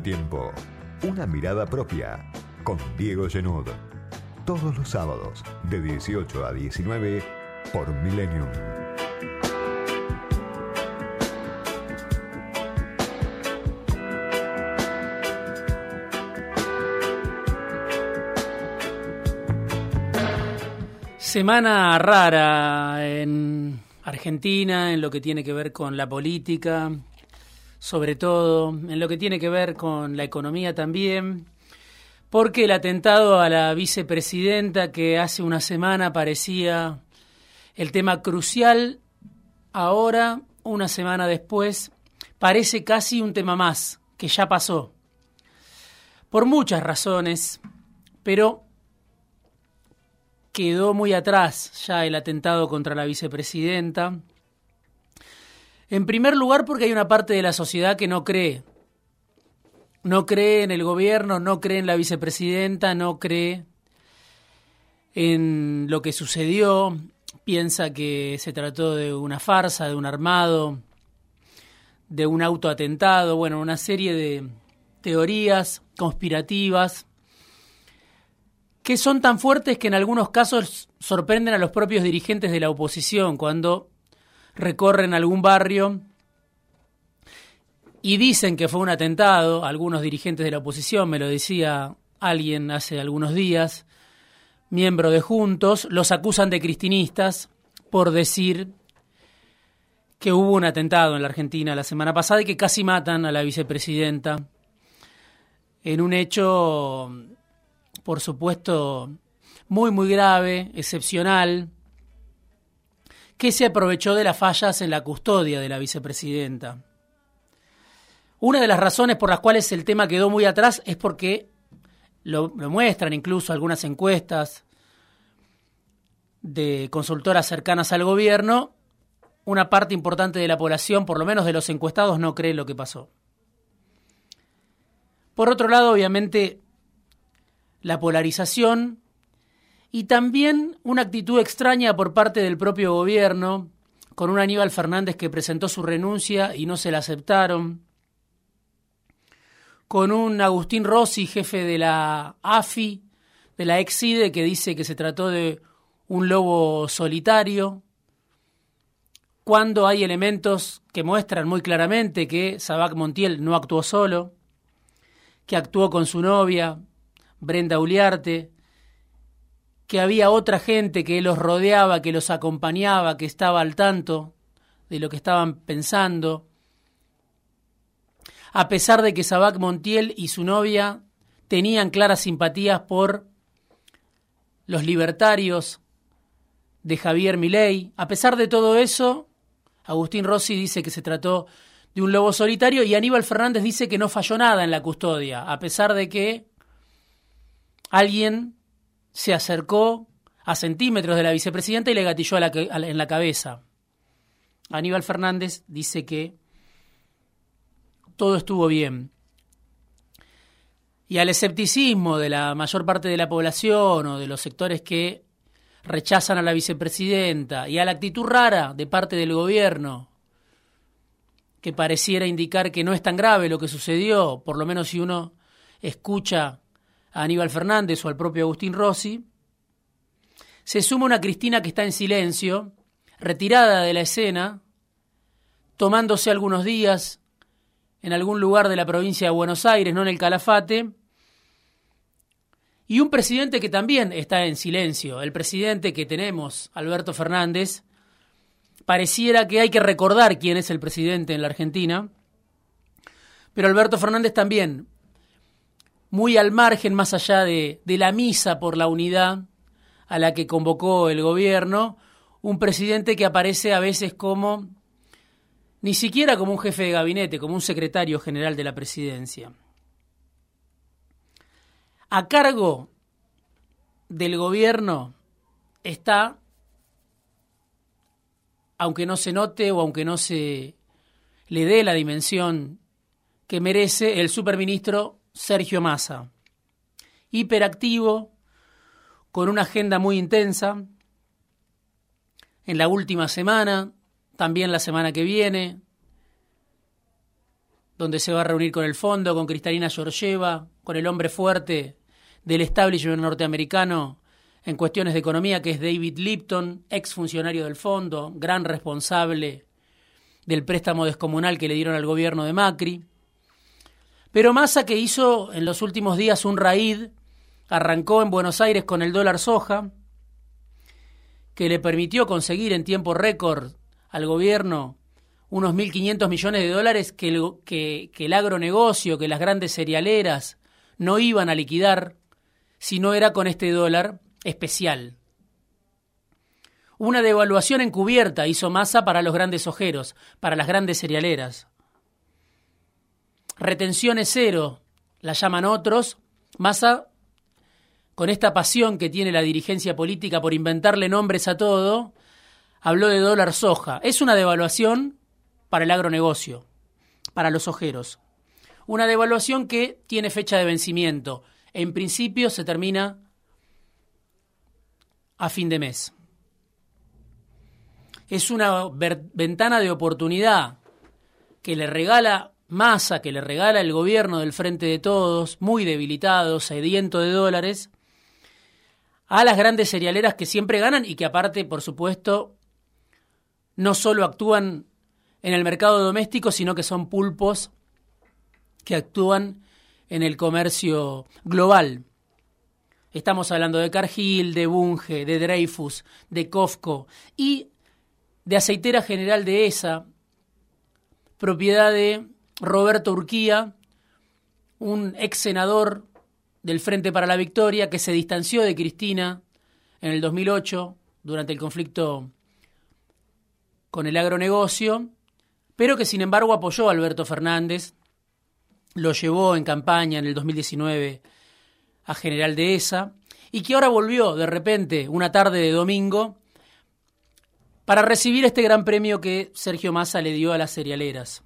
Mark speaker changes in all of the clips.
Speaker 1: tiempo. Una mirada propia con Diego Genud. Todos los sábados de 18 a 19 por Millennium.
Speaker 2: Semana rara en Argentina, en lo que tiene que ver con la política, sobre todo, en lo que tiene que ver con la economía también, porque el atentado a la vicepresidenta que hace una semana parecía el tema crucial, ahora, una semana después, parece casi un tema más, que ya pasó. Por muchas razones, pero quedó muy atrás ya el atentado contra la vicepresidenta. En primer lugar, porque hay una parte de la sociedad que no cree. No cree en el gobierno, no cree en la vicepresidenta, no cree en lo que sucedió, piensa que se trató de una farsa, de un armado, de un autoatentado, bueno, una serie de teorías conspirativas que son tan fuertes que en algunos casos sorprenden a los propios dirigentes de la oposición cuando recorren algún barrio y dicen que fue un atentado, algunos dirigentes de la oposición, me lo decía alguien hace algunos días, miembro de Juntos, los acusan de cristinistas por decir que hubo un atentado en la Argentina la semana pasada y que casi matan a la vicepresidenta en un hecho por supuesto, muy, muy grave, excepcional, que se aprovechó de las fallas en la custodia de la vicepresidenta. Una de las razones por las cuales el tema quedó muy atrás es porque lo, muestran incluso algunas encuestas de consultoras cercanas al gobierno, una parte importante de la población, por lo menos de los encuestados, no cree lo que pasó. Por otro lado, obviamente, la polarización y también una actitud extraña por parte del propio gobierno, con un Aníbal Fernández que presentó su renuncia y no se la aceptaron, con un Agustín Rossi, jefe de la AFI, de la Exide, que dice que se trató de un lobo solitario, cuando hay elementos que muestran muy claramente que Sabac Montiel no actuó solo, que actuó con su novia, Brenda Uliarte, que había otra gente que los rodeaba, que los acompañaba, que estaba al tanto de lo que estaban pensando. A pesar de que Sabac Montiel y su novia tenían claras simpatías por los libertarios de Javier Milei, a pesar de todo eso, Agustín Rossi dice que se trató de un lobo solitario y Aníbal Fernández dice que no falló nada en la custodia, a pesar de que alguien se acercó a centímetros de la vicepresidenta y le gatilló en la cabeza. Aníbal Fernández dice que todo estuvo bien. Y al escepticismo de la mayor parte de la población o de los sectores que rechazan a la vicepresidenta y a la actitud rara de parte del gobierno que pareciera indicar que no es tan grave lo que sucedió, por lo menos si uno escucha a Aníbal Fernández o al propio Agustín Rossi. Se suma una Cristina que está en silencio, retirada de la escena, tomándose algunos días en algún lugar de la provincia de Buenos Aires, no en el Calafate, y un presidente que también está en silencio, el presidente que tenemos, Alberto Fernández, pareciera que hay que recordar quién es el presidente en la Argentina, pero Alberto Fernández también muy al margen, más allá de, la misa por la unidad a la que convocó el gobierno, un presidente que aparece a veces como, ni siquiera como un jefe de gabinete, como un secretario general de la presidencia. A cargo del gobierno está, aunque no se note o aunque no se le dé la dimensión que merece, el superministro Sergio Massa, hiperactivo, con una agenda muy intensa. En la última semana, también la semana que viene, donde se va a reunir con el fondo, con Cristalina Georgieva, con el hombre fuerte del establishment norteamericano en cuestiones de economía, que es David Lipton, ex funcionario del fondo, gran responsable del préstamo descomunal que le dieron al gobierno de Macri. Pero Massa, que hizo en los últimos días un raíz, arrancó en Buenos Aires con el dólar soja, que le permitió conseguir en tiempo récord al gobierno unos 1.500 millones de dólares que el, que, el agronegocio, que las grandes cerealeras no iban a liquidar si no era con este dólar especial. Una devaluación encubierta hizo masa para los grandes ojeros, para las grandes cerealeras. Retenciones cero, la llaman otros. Massa, con esta pasión que tiene la dirigencia política por inventarle nombres a todo, habló de dólar soja. Es una devaluación para el agronegocio, para los ojeros. Una devaluación que tiene fecha de vencimiento. En principio se termina a fin de mes. Es una ventana de oportunidad que le regala Massa, que le regala el gobierno del Frente de Todos, muy debilitado, sediento de dólares, a las grandes cerealeras que siempre ganan y que aparte, por supuesto, no solo actúan en el mercado doméstico, sino que son pulpos que actúan en el comercio global. Estamos hablando de Cargill, de Bunge, de Dreyfus, de Cofco y de Aceitera General de ESA, propiedad de Roberto Urquía, un ex senador del Frente para la Victoria que se distanció de Cristina en el 2008 durante el conflicto con el agronegocio, pero que sin embargo apoyó a Alberto Fernández, lo llevó en campaña en el 2019 a general de ESA, y que ahora volvió de repente, una tarde de domingo, para recibir este gran premio que Sergio Massa le dio a las cerealeras.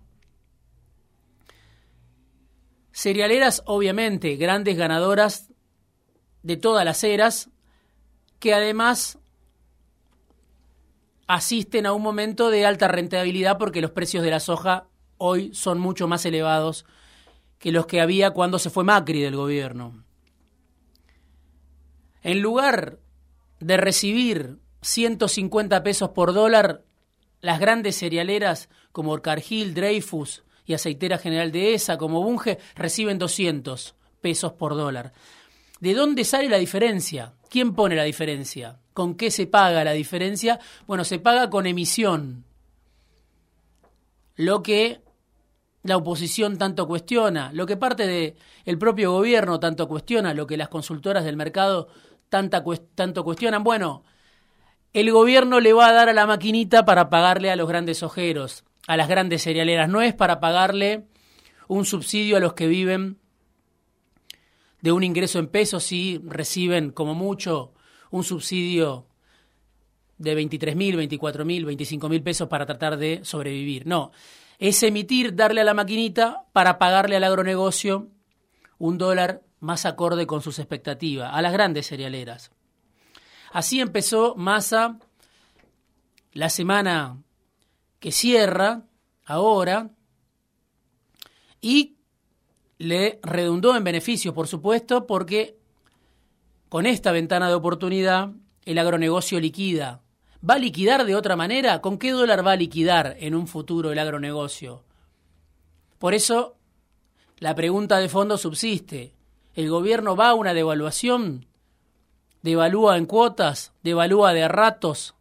Speaker 2: Cerealeras, obviamente, grandes ganadoras de todas las eras, que además asisten a un momento de alta rentabilidad porque los precios de la soja hoy son mucho más elevados que los que había cuando se fue Macri del gobierno. En lugar de recibir 150 pesos por dólar, las grandes cerealeras como Cargill, Dreyfus y Aceitera General de ESA como Bunge reciben 200 pesos por dólar. ¿De dónde sale la diferencia? ¿Quién pone la diferencia? ¿Con qué se paga la diferencia? Bueno, se paga con emisión. Lo que la oposición tanto cuestiona, lo que parte del el propio gobierno tanto cuestiona, lo que las consultoras del mercado tanta, tanto cuestionan, bueno, el gobierno le va a dar a la maquinita para pagarle a los grandes ojeros, a las grandes cerealeras, no es para pagarle un subsidio a los que viven de un ingreso en pesos y reciben como mucho un subsidio de 23 mil, 24 mil, 25 mil pesos para tratar de sobrevivir. No, es emitir, darle a la maquinita para pagarle al agronegocio un dólar más acorde con sus expectativas, a las grandes cerealeras. Así empezó Massa la semana que cierra ahora y le redundó en beneficios, por supuesto, porque con esta ventana de oportunidad el agronegocio liquida. ¿Va a liquidar de otra manera? ¿Con qué dólar va a liquidar en un futuro el agronegocio? Por eso la pregunta de fondo subsiste el gobierno va a una devaluación, devalúa en cuotas, devalúa de ratos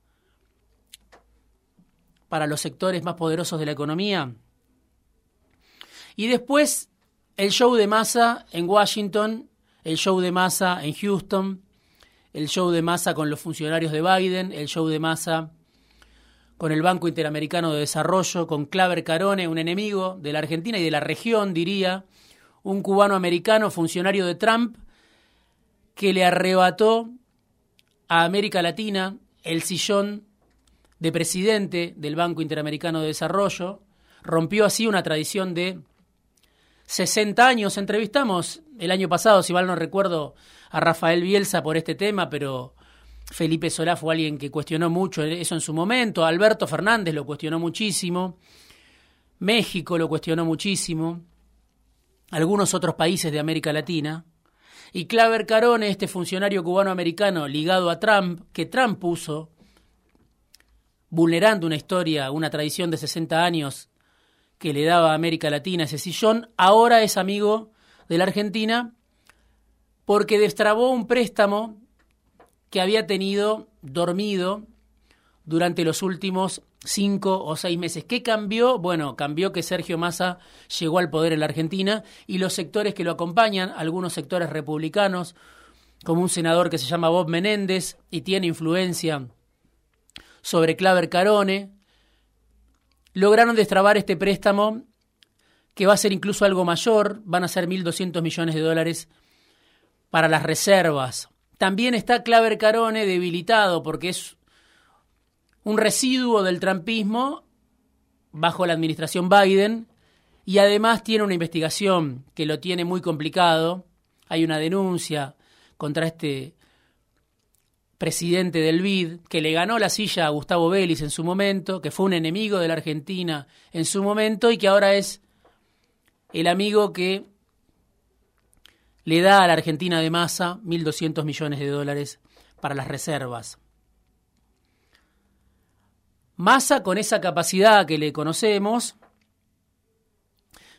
Speaker 2: para los sectores más poderosos de la economía. Y después el show de masa en Washington, el show de masa en Houston, el show de masa con los funcionarios de Biden, el show de masa con el Banco Interamericano de Desarrollo, con Claver Carone, un enemigo de la Argentina y de la región, diría, un cubano americano funcionario de Trump que le arrebató a América Latina el sillón de presidente del Banco Interamericano de Desarrollo, rompió así una tradición de 60 años. Entrevistamos el año pasado, si mal no recuerdo, a Rafael Bielsa por este tema, pero Felipe Solá fue alguien que cuestionó mucho eso en su momento, Alberto Fernández lo cuestionó muchísimo. México lo cuestionó muchísimo, algunos otros países de América Latina, y Claver Carone, este funcionario cubano-americano ligado a Trump, que Trump puso, vulnerando una historia, una tradición de 60 años que le daba a América Latina ese sillón, ahora es amigo de la Argentina porque destrabó un préstamo que había tenido dormido durante los últimos cinco o seis meses. ¿Qué cambió? Bueno, cambió que Sergio Massa llegó al poder en la Argentina y los sectores que lo acompañan, algunos sectores republicanos, como un senador que se llama Bob Menéndez y tiene influencia sobre Claver Carone, lograron destrabar este préstamo que va a ser incluso algo mayor, van a ser 1.200 millones de dólares para las reservas. También está Claver Carone debilitado porque es un residuo del trampismo bajo la administración Biden y además tiene una investigación que lo tiene muy complicado. Hay una denuncia contra este presidente del BID que le ganó la silla a Gustavo Vélez en su momento, que fue un enemigo de la Argentina en su momento y que ahora es el amigo que le da a la Argentina de masa 1.200 millones de dólares para las reservas. Massa, con esa capacidad que le conocemos,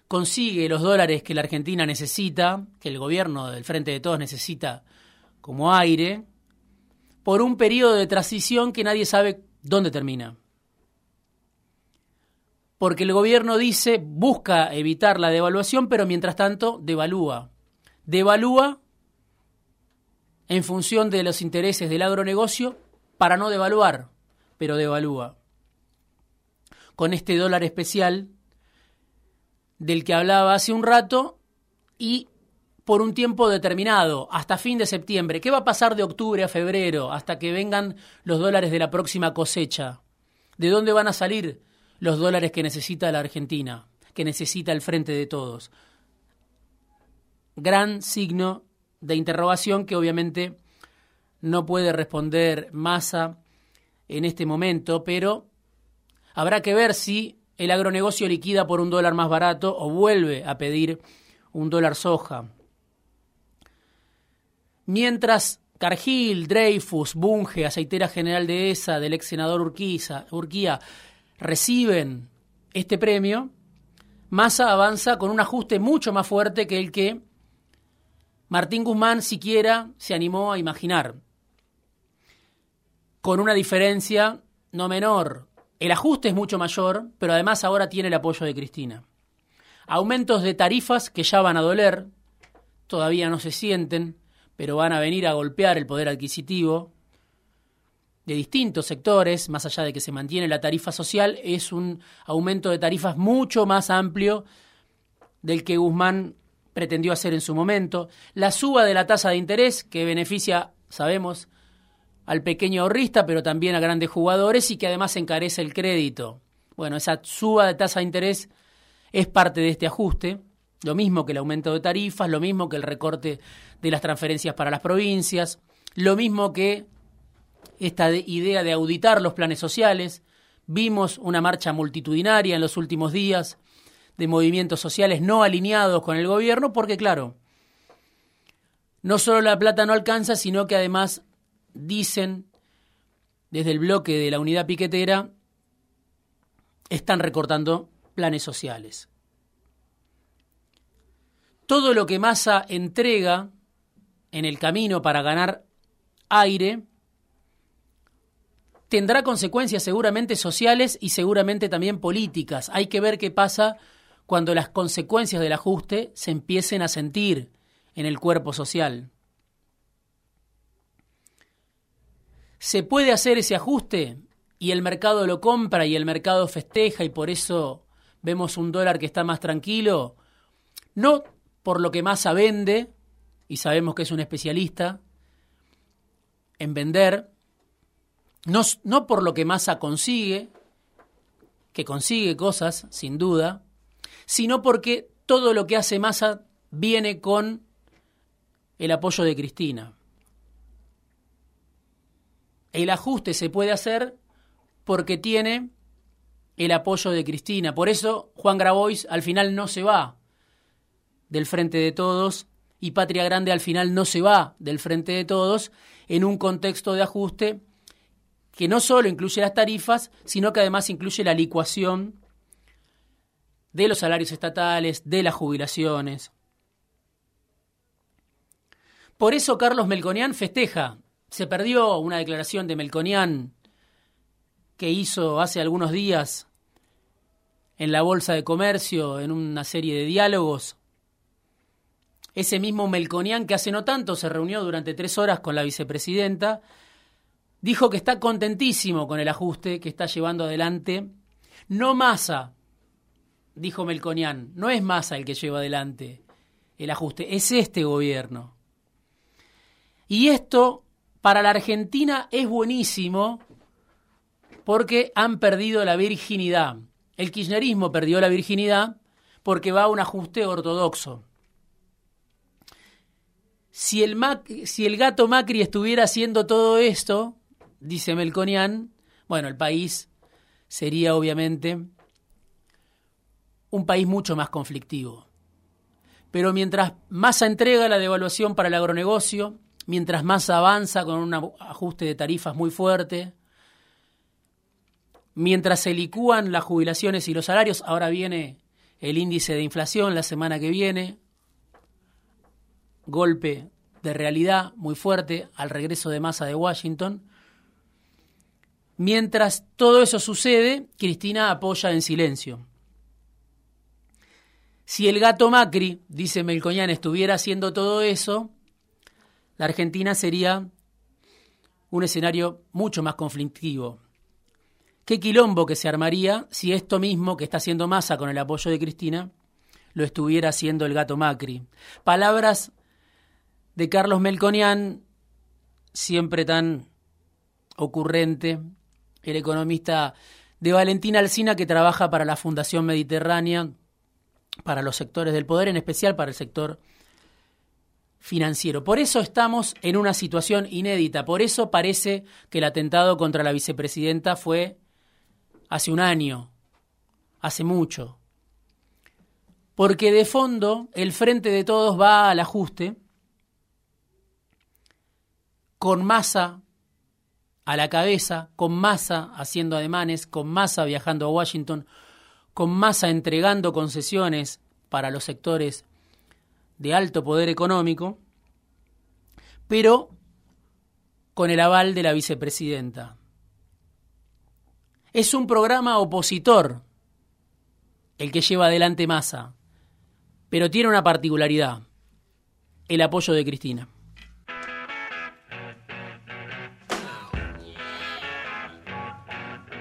Speaker 2: consigue los dólares que la Argentina necesita, que el gobierno del Frente de Todos necesita como aire, por un periodo de transición que nadie sabe dónde termina. Porque el gobierno dice, busca evitar la devaluación, pero mientras tanto devalúa. Devalúa en función de los intereses del agronegocio para no devaluar, pero devalúa con este dólar especial del que hablaba hace un rato y por un tiempo determinado, hasta fin de septiembre. ¿Qué va a pasar de octubre a febrero hasta que vengan los dólares de la próxima cosecha? ¿De dónde van a salir los dólares que necesita la Argentina, que necesita el frente de todos? Gran signo de interrogación que obviamente no puede responder Massa en este momento, pero Habrá que ver si el agronegocio liquida por un dólar más barato o vuelve a pedir un dólar soja. Mientras Cargill, Dreyfus, Bunge, Aceitera General de ESA, del ex senador Urquiza, Urquía, reciben este premio, Massa avanza con un ajuste mucho más fuerte que el que Martín Guzmán siquiera se animó a imaginar. Con una diferencia no menor, el ajuste es mucho mayor, pero además ahora tiene el apoyo de Cristina. Aumentos de tarifas que ya van a doler, todavía no se sienten, pero van a venir a golpear el poder adquisitivo de distintos sectores, más allá de que se mantiene la tarifa social, es un aumento de tarifas mucho más amplio del que Guzmán pretendió hacer en su momento. La suba de la tasa de interés, que beneficia, sabemos, al pequeño ahorrista, pero también a grandes jugadores y que además encarece el crédito. Bueno, esa suba de tasa de interés es parte de este ajuste, lo mismo que el aumento de tarifas, lo mismo que el recorte de las transferencias para las provincias, lo mismo que esta idea de auditar los planes sociales. Vimos una marcha multitudinaria en los últimos días de movimientos sociales no alineados con el gobierno, porque claro, no solo la plata no alcanza, sino que además dicen desde el bloque de la unidad piquetera, están recortando planes sociales. Todo lo que Massa entrega en el camino para ganar aire tendrá consecuencias seguramente sociales y seguramente también políticas. Hay que ver qué pasa cuando las consecuencias del ajuste se empiecen a sentir en el cuerpo social. ¿Se puede hacer ese ajuste? Y el mercado lo compra y el mercado festeja y por eso vemos un dólar que está más tranquilo. No por lo que Massa vende, y sabemos que es un especialista en vender, no, no por lo que Massa consigue, que consigue cosas, sin duda, sino porque todo lo que hace Massa viene con el apoyo de Cristina. El ajuste se puede hacer porque tiene el apoyo de Cristina. Por eso Juan Grabois al final no se va del Frente de Todos y Patria Grande al final no se va del Frente de Todos en un contexto de ajuste que no solo incluye las tarifas, sino que además incluye la licuación de los salarios estatales, de las jubilaciones. Por eso Carlos Melconian festeja. Se perdió una declaración de Melconian que hizo hace algunos días en la Bolsa de Comercio, en una serie de diálogos. Ese mismo Melconian que hace no tanto se reunió durante tres horas con la vicepresidenta, dijo que está contentísimo con el ajuste que está llevando adelante. No Massa, dijo Melconian, no es Massa el que lleva adelante el ajuste, es este gobierno. Y esto para la Argentina es buenísimo porque han perdido la virginidad. El kirchnerismo perdió la virginidad porque va a un ajuste ortodoxo. Si el, gato Macri estuviera haciendo todo esto, dice Melconian, bueno, el país sería obviamente un país mucho más conflictivo. Pero mientras más entrega la devaluación para el agronegocio, mientras más avanza con un ajuste de tarifas muy fuerte, mientras se licúan las jubilaciones y los salarios, ahora viene el índice de inflación la semana que viene, golpe de realidad muy fuerte al regreso de masa de Washington. Mientras todo eso sucede, Cristina apoya en silencio. Si el gato Macri, dice Melcoñán, estuviera haciendo todo eso, la Argentina sería un escenario mucho más conflictivo. Qué quilombo que se armaría si esto mismo que está haciendo Massa con el apoyo de Cristina lo estuviera haciendo el gato Macri. Palabras de Carlos Melconian, siempre tan ocurrente, el economista de Valentina Alsina que trabaja para la Fundación Mediterránea, para los sectores del poder, en especial para el sector financiero. Por eso estamos en una situación inédita, por eso parece que el atentado contra la vicepresidenta fue hace un año, hace mucho. Porque de fondo el frente de todos va al ajuste, con masa a la cabeza, con masa haciendo ademanes, con masa viajando a Washington, con masa entregando concesiones para los sectores de alto poder económico, pero con el aval de la vicepresidenta. Es un programa opositor el que lleva adelante Massa, pero tiene una particularidad, el apoyo de Cristina.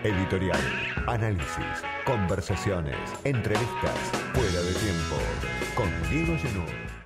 Speaker 1: Editorial, análisis, conversaciones, entrevistas, fuera de tiempo, con Diego Genú.